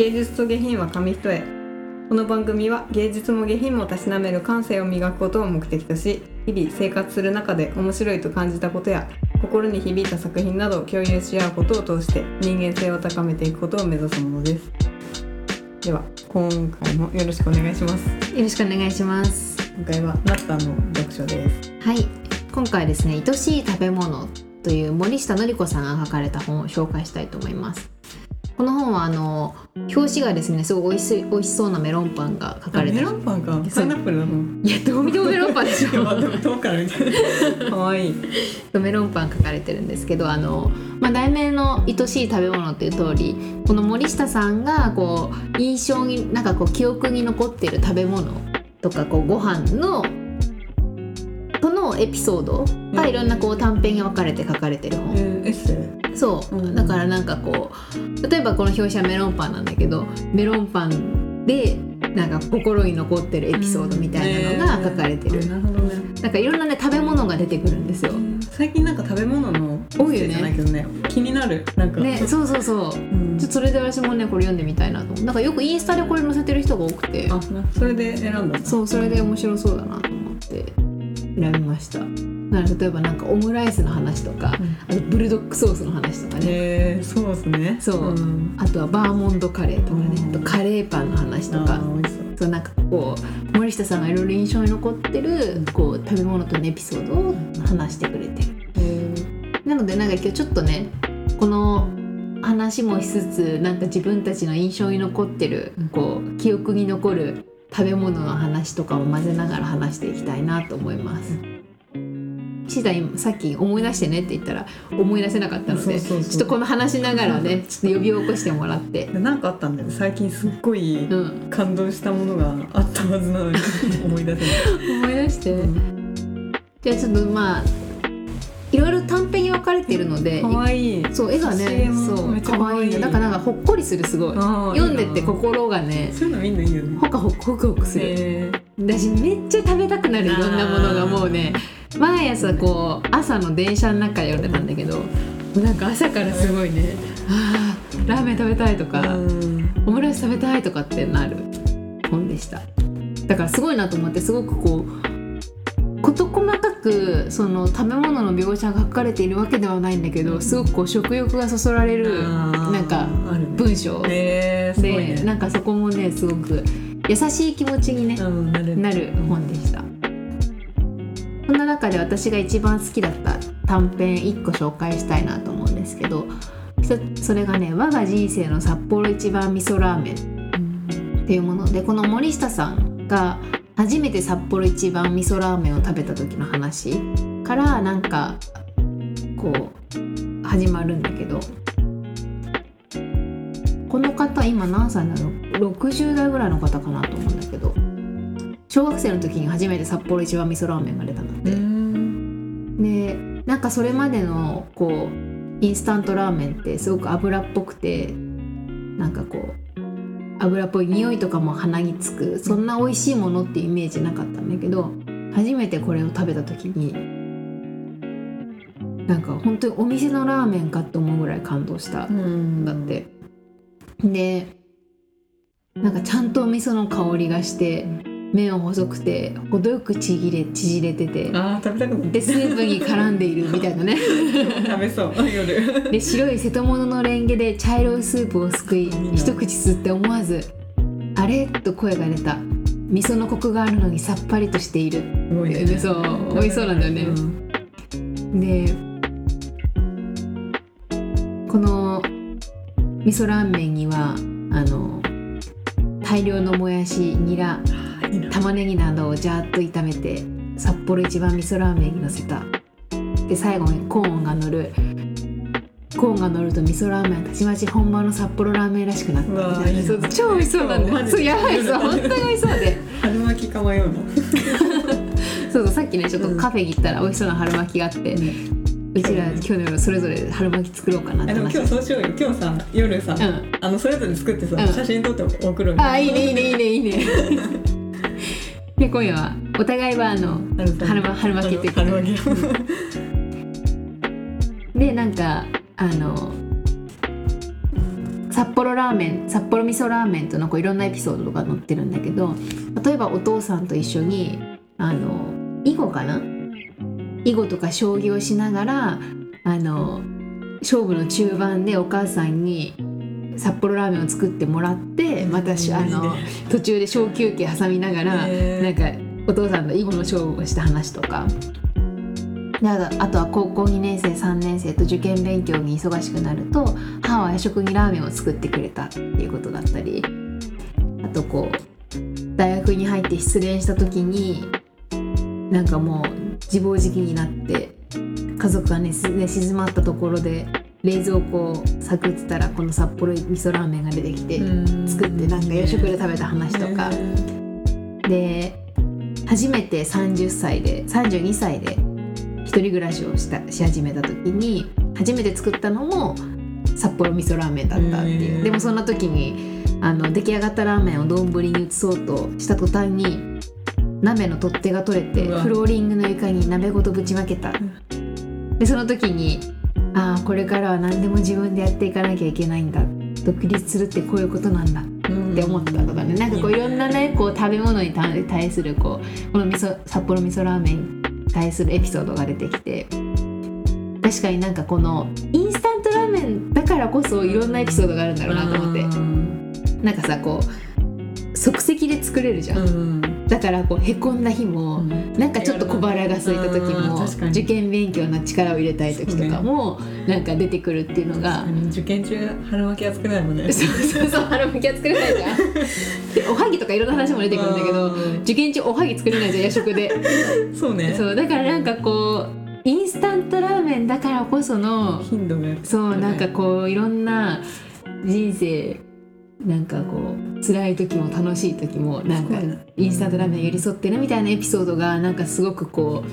芸術と下品は紙一重。この番組は芸術も下品もたしなめる感性を磨くことを目的とし日々生活する中で面白いと感じたことや心に響いた作品などを共有し合うことを通して人間性を高めていくことを目指すものです。では今回もよろしくお願いします。よろしくお願いします。今回はナッタンの読書です。はい。今回ですね愛しい食べ物という森下典子さんが書かれた本を紹介したいと思いますこの本はあの表紙がですねすごい美味しい美味しそうなメロンパンが書かれてメロンパンか。パイナップルなのいやどう見てもメロンパンでしょ。遠くから見てかわいい。メロンパン書かれてるんですけどあの、まあ、題名の「愛しい食べ物」っていう通りこの森下さんがこう印象になんかこう記憶に残ってる食べ物とかこうご飯のとのエピソードがいろんなこう短編に分かれて書かれてる本、えー、そう、うん。だからなんかこう例えばこの表紙はメロンパンなんだけどメロンパンでなんか心に残ってるエピソードみたいなのが書かれてる、えーなるほどね。なんかいろんなね食べ物が出てくるんですよ。最近なんか食べ物の多いよね。ね。気になる。なんか。ね、そうそうそう。うん。ちょそれで私もねこれ読んでみたいなとなんかよくインスタでこれ載せて。る人が多くてあなそれで選んだんだそうそれで面白そうだなと思って選びました。だから例えばなんかオムライスの話とか、うん。あとブルドックソースの話とかね、えー、そうですね。そう。うん。あとはバーモンドカレーとかね、うん。あとカレーパンの話とあかそう。なんかこう森下さんがいろいろ印象に残ってるこう食べ物とのエピソードを話してくれて。るえなのでなんか今日ちょっとねこの話もしつつなんか自分たちの印象に残ってるこう記憶に残る食べ物の話とかを混ぜながら話していきたいなと思います。シータ今さっき思い出してねって言ったら思い出せなかったのでちょっとこの話しながらねちょっと呼び起こしてもらって。ー、でなんかあったんだよね。最近すっごいうん。感動したものがあったはずなのに思い出せない。思い出して、うんじゃあちょっとまあいろいろ短編に分かれているのでかわい。いそう絵がねそう可愛い。可愛い。んだなんかなんかほっこりするすごい。読んでって心がねそういうのみんないいよね。ほかほくほくほくする、え私めっちゃ食べたくなるいろんなものがもうね毎朝こう朝の電車の中で読んでたんだけどなんか朝からすごいねあーラーメン食べたいとか、オムライス食べたいとかってなる本でした。だからすごいなと思ってすごくこう事細かくその食べ物の描写が書かれているわけではないんだけどすごくこう食欲がそそられるなんか文章。で、ね。なんかそこもねすごく優しい気持ちにね、うんなる。なる本でした。そんな中で私が一番好きだった短編1個紹介したいなと思うんですけどそそれがね「我が人生の札幌一番味噌ラーメン」っていうものでこの森下さんが初めて札幌一番味噌ラーメンを食べた時の話からなんかこう始まるんだけどこの方今何歳なの？60代ぐらいの方かなと思うんだけど小学生の時に初めて札幌一番味噌ラーメンが出たんだって。うんでなんかそれまでのこうインスタントラーメンってすごく油っぽくてなんかこう油っぽい匂いとかも鼻につくそんな美味しいものってイメージなかったんだけど初めてこれを食べた時になんか本当にお店のラーメンかって思うぐらい感動したうんんだって。でなんかちゃんとお味噌の香りがして麺は細くて程よくちぎれ縮れてて。あー食べたくでスープに絡んでいるみたいなね。た 食べそう夜。で白い瀬戸物のレンゲで茶色いスープをすくい一口吸って思わず「あれ?」と声が出た。味噌のコクがあるのにさっぱりとしている。すごいね。でそう美味しそうなんだよね。うん。でこの味噌ラーメンにはあの大量のもやしニラ玉ねぎなどをジャーッと炒めて札幌一番味噌ラーメンにのせた。で最後にコーンが乗る。コーンが乗ると味噌ラーメンたちまち本場の札幌ラーメンらしくなった。みたいな超美味しそうなんだよそうやばいそう本当に美味しそうで。春巻きかまようの？そうそうさっきねちょっとカフェに行ったら美味しそうな春巻きがあって、うちら今日の夜それぞれ春巻き作ろうかなって今日そうしようよ。今日さ夜さ、うん。あのそれぞれ作ってさ、うん。写真撮って送るんあいいねいいねいいねいいねで今夜はお互いはあの春巻春巻きっていうことで。なんかあの札札幌ラーメン札幌味噌ラーメンとのこういろんなエピソードとか載ってるんだけど例えばお父さんと一緒にあの囲碁かな？囲碁とか将棋をしながらあの勝負の中盤でお母さんに札幌ラーメンを作ってもらってまたしあの途中で小休憩挟みながらなんかお父さんと囲碁の勝負をした話とか。であとは高校2年生3年生と受験勉強に忙しくなると母は夜食にラーメンを作ってくれたっていうことだったり。あとこう大学に入って失恋した時になんかもう自暴自棄になって家族がねすね静まったところで冷蔵庫を探ってたらこの札幌味噌ラーメンが出てきて作ってなんか夜食で食べた話とか。で初めて30歳で32歳で一人暮らしをしたし始めた時に初めて作ったのも札幌味噌ラーメンだったっていう、でもそんな時にあの出来上がったラーメンを丼に移そうとした途端に鍋の取っ手が取れてフローリングの床に鍋ごとぶちまけた。でその時にああこれからは何でも自分でやっていかなきゃいけないんだ。独立するってこういうことなんだ。って思ったとかね。なんかこういろんなねこう食べ物に対対するこうこの味噌札幌味噌ラーメンに対するエピソードが出てきて。確かになんかこのインスタントラーメンだからこそいろんなエピソードがあるんだろうなと思って。なんかさこう即席で作れるじゃん、うんだからこうへこんだ日も、なんかちょっと小腹が空いた時うん。も受験勉強の力を入れたい時とかもなんか出てくるっていうのが。受験中春巻きは作れないもんね。そうそうそう。腹巻きは作れないじゃん。でおはぎとかいろんな話も出てくるんだけどうん受験中おはぎ作れないじゃん夜食で。そうね。そうだからなんかこうインスタントラーメンだからこその頻度がそうなんかこういろんな人生なんかこう辛い時も楽しい時もなんかインスタントラーメンに寄り添ってるみたいなエピソードがなんかすごくこ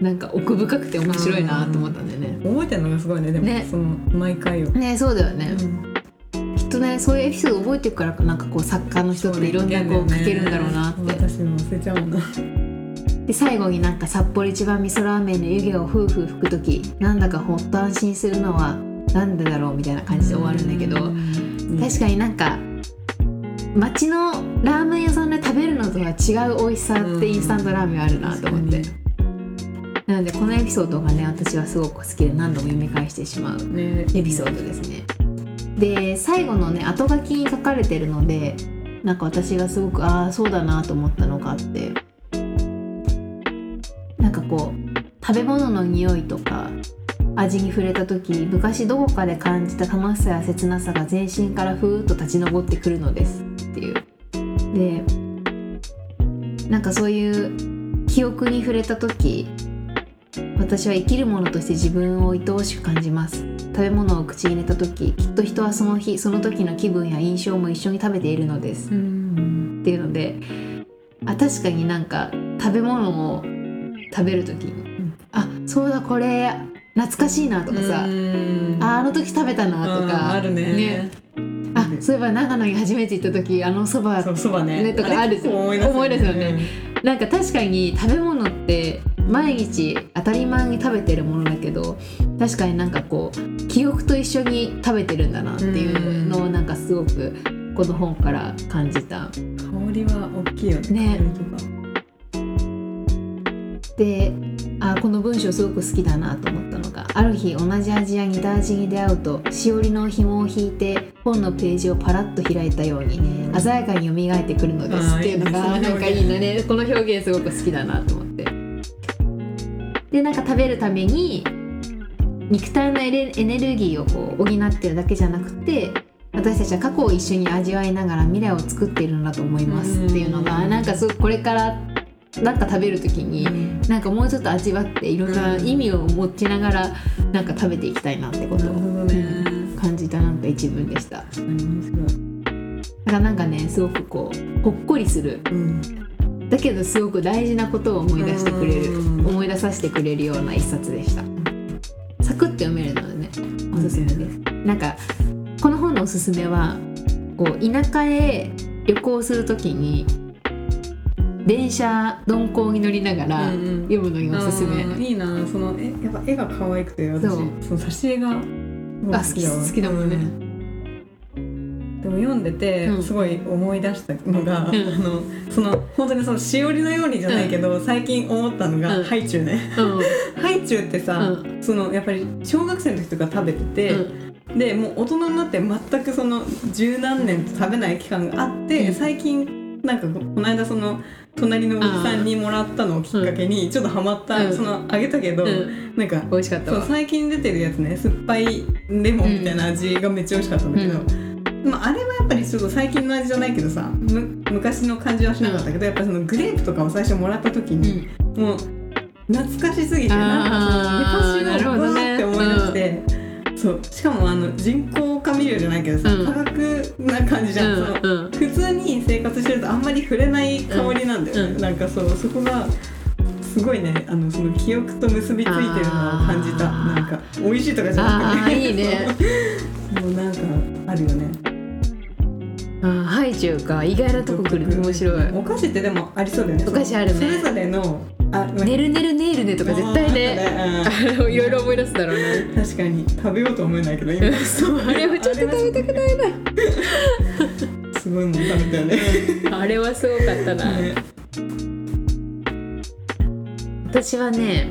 うなんか奥深くて面白いなと思ったんだよね。覚えてるのがすごいね。でもね。その毎回を。ねそうだよね、うん。きっとねそういうエピソード覚えてるからかなんかこう作家の人っていろんなこう書けるんだろうなって。私の忘れちゃうな。で最後になんか札幌一番味噌ラーメンの湯気を夫婦吹く時なんだかほっと安心するのはなんでだろうみたいな感じで終わるんだけど確かになんか街のラーメン屋さんで食べるのとは違う美味しさってインスタントラーメンあるなと思って。なのでこのエピソードがね私はすごく好きで何度も読み返してしまうね。エピソードですね。で最後のね後書きに書かれてるのでなんか私がすごくああそうだなと思ったのがあって。なんかこう食べ物の匂いとか味に触れた時昔どこかで感じた楽しさや切なさが全身からふーっと立ち上ってくるのです。っていう。でなんかそういう記憶に触れた時私は生きるものとして自分を愛おしく感じます。食べ物を口に入れた時きっと人はその日その時の気分や印象も一緒に食べているのです。うん。っていうのであ確かになんか食べ物を食べる時に、あそうだこれ懐かしいなとかさ、うん。ああの時食べたなとうんかあるね。あそういえば長野に初めて行った時あのそば。ね。ねとかある思い出すよね。なんか確かに食べ物って毎日当たり前に食べてるものだけど確かになんかこう記憶と一緒に食べてるんだなっていうのをなんかすごくこの本から感じた。香りは大きいよねね。であこの文章すごく好きだなと思ったのがある日同じ味や似た味に出会うとしおりの紐を引いて本のページをパラッと開いたように鮮やかに蘇ってくるのですっていうのが なんかいいのね。この表現すごく好きだなと思って。でなんか食べるために肉体のエネルギーをこう補ってるだけじゃなくて私たちは過去を一緒に味わいながら未来を作っているのだと思いますっていうのがうん。なんかすごくこれからなんか食べる時になんかもうちょっと味わっていろんな意味を持ちながらなんか食べていきたいなってことを感じたなんか一文でした。だからなんかねすごくこうほっこりする。うん。だけどすごく大事なことを思い出してくれるうん。思い出させてくれるような一冊でした。サクッて読めるのでねおすすめです。なんかこの本のおすすめはこう田舎へ旅行するときに電車鈍行に乗りながらうんうん。読むのにおすすめ、あーいいな。そのえやっぱ絵が可愛くて私。その挿絵があ好き好きだもんね。でも読んでてうん。すごい思い出したのが、ん。あのその本当にそのしおりのようにじゃないけど、最近思ったのが、うん。ハイチュウね。うん。ハイチュウってさ、うそのやっぱり小学生の時とか食べてて、でもう大人になって全くその十何年と食べない期間があって、うん。最近なんかこの間その隣のおじさんにもらったのをきっかけにちょっとハマった、うん。そのあげたけど、うん。なんか美味しかったそうわ最近出てるやつね酸っぱいレモンみたいな味がめっちゃ美味しかったんだけど、まあ、あれはやっぱりちょっと最近の味じゃないけどさむ昔の感じはしなかったけど、やっぱりそのグレープとかを最初もらった時うん。に、もう懐かしすぎてなんか昔のわーって思い出して、そう。しかもあの人工甘味料じゃないけどさ、うん。化学な感じじゃん、そのうん。うん普通に生活してるとあんまり触れない香りなんだよね、うんなんかそうそこがすごいね。あのその記憶と結びついてるのを感じた。なんか美味しいとかじゃなくて。いいね。もうなんかあるよね。あーハイチュウか。意外なとこ来るね面白い。お菓子ってでもありそうだよね。お菓子あるね。それぞれのあねるねるねーるねとか絶対ね。いろいろ思い出すだろうね。ー確かに。食べようと思えないけど今。そうあれはちょっと食べたくないな。すごいたよね。あれはすごかったな、ね。私はね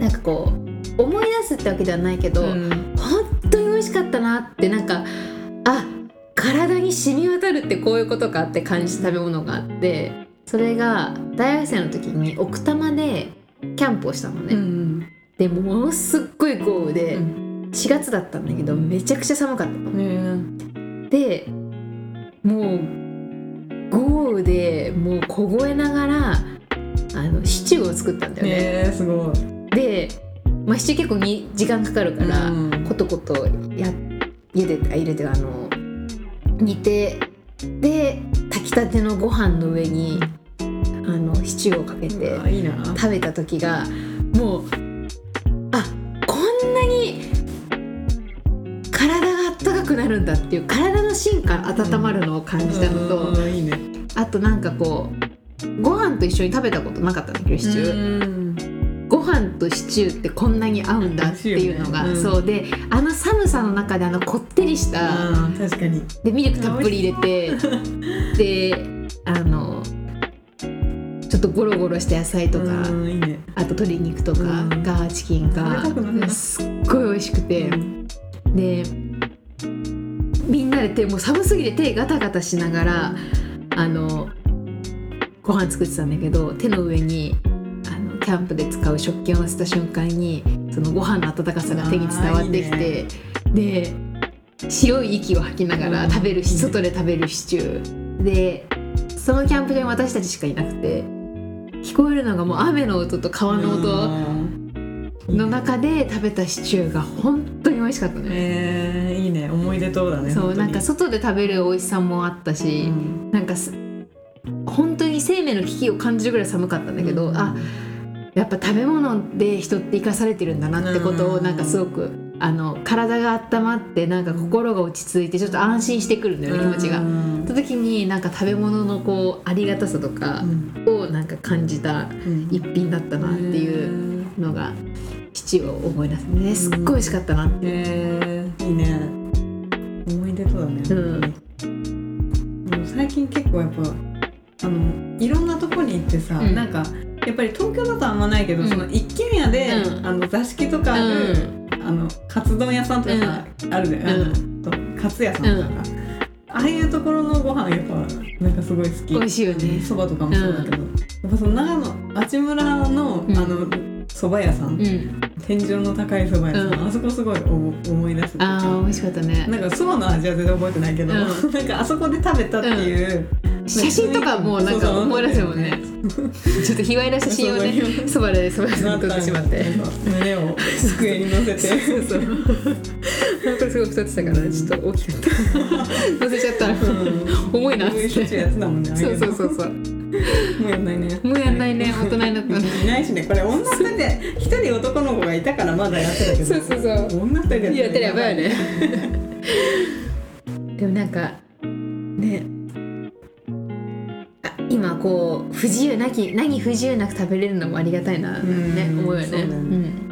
なんかこう思い出すってわけではないけど、うん。本当に美味しかったなってなんかあ体に染み渡るってこういうことかって感じた食べ物があってそれが大学生の時に奥多摩でキャンプをしたのね、うんでものすっごい豪雨で、うん。4月だったんだけどめちゃくちゃ寒かったの。ねでもう豪雨でもう凍えながらあのシチューを作ったんだよね。ねすごい。で、まあ、シチュー結構に時間かかるから、うん。コトコトや茹でてあ入れてあの煮てで炊きたてのご飯の上にあのシチューをかけていいな。食べた時がもうるんだっていう体の芯から温まるのを感じたのと、うんいいね。あとなんかこうご飯と一緒に食べたことなかったんだけどシチュー。うん。ご飯とシチューってこんなに合うんだっていうのが、ねうん。そうであの寒さの中であのこってりした、確かに。でミルクたっぷり入れて であのちょっとゴロゴロした野菜とか、うんいいね。あと鶏肉とか、うん。ガーチキンがすっごい美味しくて、でみんなで手もう寒すぎて手ガタガタしながらあのご飯作ってたんだけど手の上にあのキャンプで使う食器を乗せた瞬間にそのご飯の温かさが手に伝わってきてで白い息を吐きながら食べるし、うん外で食べるシチュー。でそのキャンプ場に私たちしかいなくて聞こえるのがもう雨の音と川の音の中で食べたシチューが本当に美味しかったね。えー、いいね。思い出とだねそうなんか外で食べる美味しさもあったし、うん。なんかす本当に生命の危機を感じるぐらい寒かったんだけど、うん。あやっぱ食べ物で人って生かされてるんだなってことうん。をなんかすごくあの体が温まってなんか心が落ち着いてちょっと安心してくるんだよね気持ちが。うんその時になんか食べ物のこうありがたさとかをなんか感じたうん。一品だったなっていうのが父を思い出すね。すっごい美味しかったなって。えー、いいね。思い出とだね、うん。でも最近結構やっぱあのいろんなとこに行ってさ、うん。なんかやっぱり東京だとあんまないけど、うん。その一軒家で、うん。あの座敷とかある、あのカツ丼屋さんとかさ、あるで、あのとカツ屋さんとか、ああいうところのご飯やっぱなんかすごい好き。美味しいよね。そばとかもそうだけど、やっぱその長野あちむらの、うん。あの蕎麦屋さん、うん、天井の高い蕎麦屋さん、うん。あそこすごい思思い出す。ああ美味しかったね。なんか蕎麦の味は全然覚えてないけど、うん。なんかあそこで食べたっていう、写真とかもうなんか思い出すもんね。ちょっと卑猥な写真をねそばでそばで撮ってしまって。胸を机に乗せて そうそう。これすごい太ってたからちょっと大きかった。乗せちゃった。重いなってそうそうそうそう。もうやんないねもうやんないね大人になったね。いないしねこれ女二人で一人男の子がいたからまだやってたけどそうそうそう女二人でやってやばいよね。でもなんかねあ今こう不自由なき何不自由なく食べれるのもありがたいなねうん思うよね。そうだよね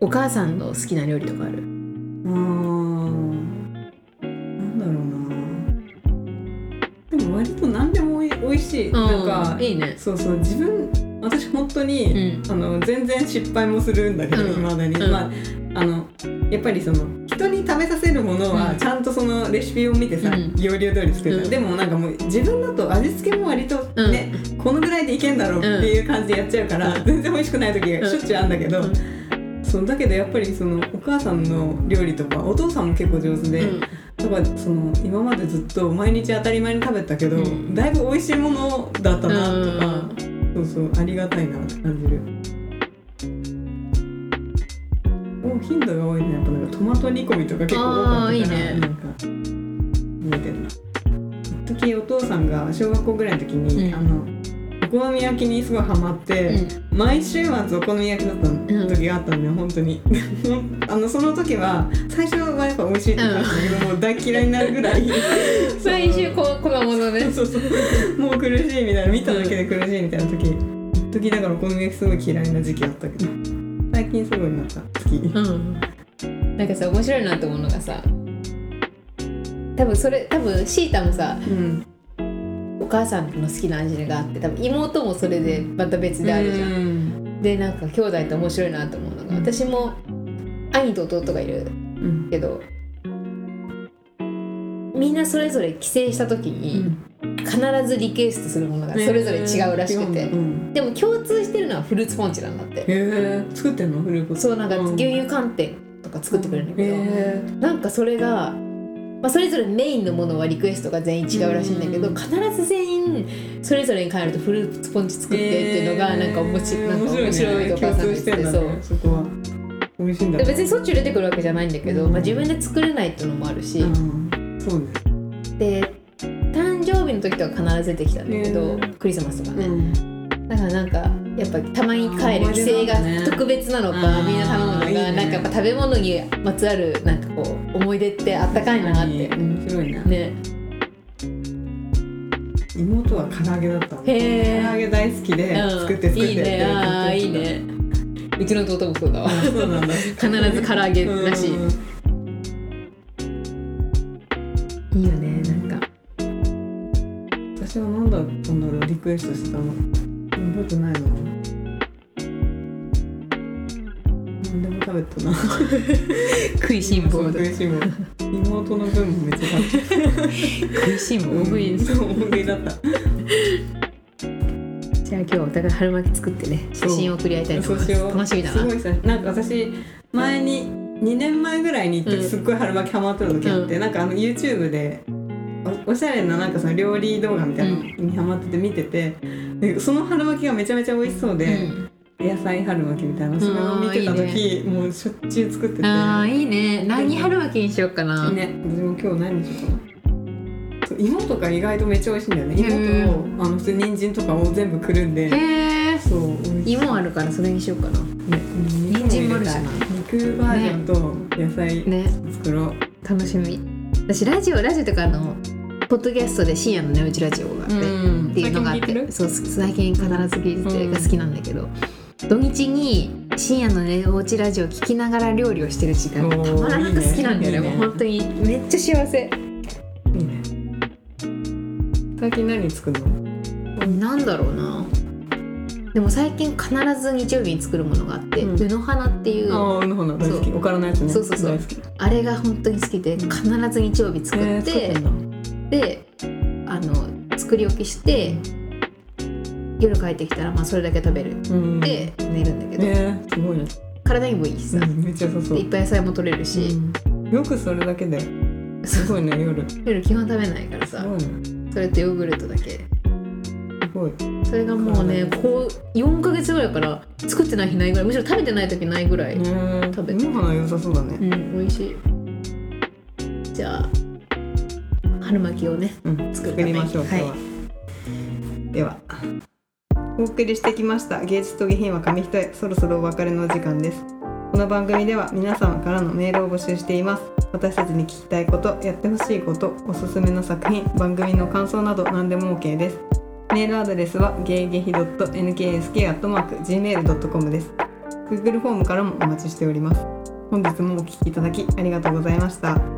お母さんの好きな料理とかある？あなんだろうな。でも割と何でもおい美味しい、なんかいいね。そうそう自分私本当に、うん。あの全然失敗もするんだけどいま、だに、うん。まああのやっぱりその人に食べさせるものはちゃんとそのレシピを見てさ、要領通り作る、うん。でもなんかもう自分だと味付けも割とうん。ね、このぐらいでいけんだろうっていう感じでやっちゃうから、全然美味しくない時がしょっちゅうあるんだけど、うん。そうだけどやっぱりそのお母さんの料理とかお父さんも結構上手で、うん。だからその今までずっと毎日当たり前に食べてたけど、うん。だいぶ美味しいものだったなとか、うそうそうありがたいなって感じる。お頻度が多いね。やっぱなんかトマト煮込みとか結構多かったからいいね。なんか覚えてるな。一時お父さんが小学校ぐらいの時に、うん。あのお好み焼きにすごいハマって、毎週末お好み焼きだった時があったんだよ、本当に。あのその時は最初はやっぱ美味しいって感じだけど、もう大嫌いになるぐらい。最終ここのものねそうそうもう苦しいみたいな見ただけで苦しいみたいな時。時だからお好み焼きすごい嫌いな時期あったけど。最近すごいまた好き。うん。なんかさ面白いなって思うのがさ多分それ多分シータもさうん。お母さんの好きな味があって多分妹もそれでまた別であるじゃん、ん。でなんか兄弟って面白いなと思うのが私も兄と弟がいるうん。けどみんなそれぞれ帰省した時に必ずリクエストするものがそれぞれ違うらしくて、うん。でも共通してるのはフルーツポンチなんだって。へえ作ってんの？フルーツそうなんかうん牛乳寒天とか作ってくれるんだけど、へなんかそれが、まあ、それぞれメインのものはリクエストが全員違うらしいんだけど、うん。必ず全員それぞれに帰るとフルーツポンチ作ってっていうのがなんか面白い、なんか面白いとお母さんててそう美味しいんだで別にしょっち出てくるわけじゃないんだけど、うん。まあ、自分で作れないっていうのもあるし、うん。そうね。で誕生日の時とは必ず出てきたんだけど、うん。クリスマスとかね、うん。だからなんかやっぱたまに帰るあー帰省が特別なのか、みんな頼むのがいいね。なんかやっぱ食べ物にまつわるなんかこう思い出ってあったかいなって。面白いな。ね。妹は唐揚げだったの。唐揚げ大好きでうん。作って作っていいね。ああいいね。うちの弟もそうだわ。必ず唐揚げらしい。うん。いいよねなんか。私は何だったんだろうリクエストしたの覚えてないな何でも食べたな。食いしん坊だ。食いしん坊。妹の分もめっちゃ食べた。食いしん坊。大食いそう大食いだったじゃあ今日お互い春巻き作ってね写真を送り合いたいと思います。楽しみだな。すごいさなんか私前に2年前ぐらいに行ってうん。すっごい春巻きハマってた時あって、なんかあの YouTube でおおしゃれななんかその料理動画みたいなのにハマってて見てて、でその春巻きがめちゃめちゃ美味しそうで、うん。野菜春巻きみたいなそれを見てた時あもうしょっちゅう作ってて。あーいいね。何春巻きにしようかな、ね私も今日何にしようかな。芋とか意外とめっちゃ美味しいんだよね。へ芋とあの普通に人参とかを全部くるんで。そう芋あるからそれにしようかな。ね人参もあるしな。肉バージョンと野菜ね。作ろう、楽しみ。私ラジオラジオとかあのポッドキャストで深夜の寝落ちラジオがあって、ん。っていうのがあってそう最近必ず聞いててうんが好きなんだけど、土日に深夜の寝落ちラジオ聞きながら料理をしてる時間がたまらなく好きなんだよね。もう本当にめっちゃ幸せ。いいね。最近何作るの？なんだろうな。でも最近必ず日曜日に作るものがあって、うの花っていうああうの花大好き。おからのやつね。そうそうそう。大好き。あれが本当に好きで必ず日曜日作えーって、作ってんだであの作り置きして夜帰ってきたらまあそれだけ食べる。うん。で寝るんだけど、えー、すごいね、体にもいいしさ、うん、めっちゃ良さそう。でいっぱい野菜も取れるし、うん。よくそれだけですごいね夜す夜。基本食べないからさ。それとヨーグルトだけ。すごい。それがもうねこう4ヶ月ぐらいから作ってない日ないぐらいむしろ食べてない時ないぐらい、ね。食べてうの花良さそうだうねん美味しい。じゃあ春巻きをねうん作りましょう今日は、ではお送りしてきました芸術と下品は紙一重そろそろお別れのお時間です。この番組では皆様からのメールを募集しています。私たちに聞きたいことやってほしいことおすすめの作品番組の感想など何でも OK です。メールアドレスはゲイゲヒ .nksk.gmail.com です。Google フォームからもお待ちしております。本日もお聞きいただきありがとうございました